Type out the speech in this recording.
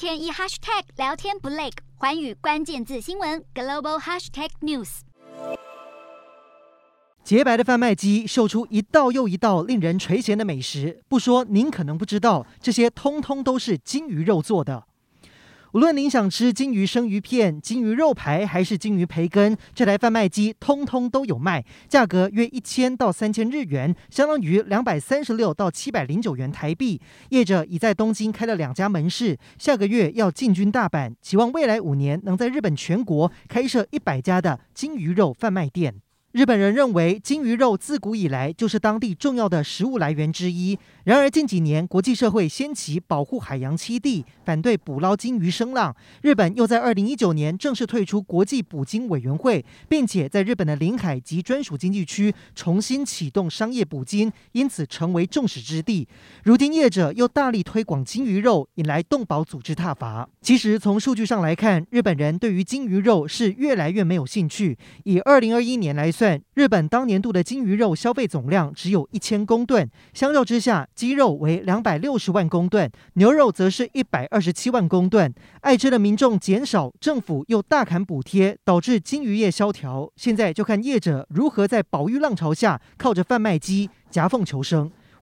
天一 hashtag 聊天不累，环宇关键字新闻 global hashtag news。洁白的贩卖机售出一道又一道令人垂涎的美食，不说您可能不知道，这些通通都是鲸鱼肉做的。无论您想吃鲸鱼生鱼片、鲸鱼肉排，还是鲸鱼培根，这台贩卖机通通都有卖，价格约一千到三千日元，相当于两百三十六到七百零九元台币。业者已在东京开了两家门市，下个月要进军大阪，期望未来五年能在日本全国开设一百家的鲸鱼肉贩卖店。日本人认为鲸鱼肉自古以来就是当地重要的食物来源之一。然而近几年，国际社会掀起保护海洋栖地、反对捕捞鲸鱼声浪。日本又在二零一九年正式退出国际捕鲸委员会，并且在日本的领海及专属经济区重新启动商业捕鲸，因此成为众矢之的。如今业者又大力推广鲸鱼肉，引来动保组织挞伐。其实从数据上来看，日本人对于鲸鱼肉是越来越没有兴趣。以二零二一年来算，日本当年度的金鱼肉消费总量只有一千公吨，相较之下，鸡肉为两百六十万公吨，牛肉则是一百二十七万公吨。爱吃的民众减少，政府又大砍补贴，导致金鱼业萧条。现在就看业者如何在保育浪潮下，靠着贩卖机夹缝求生。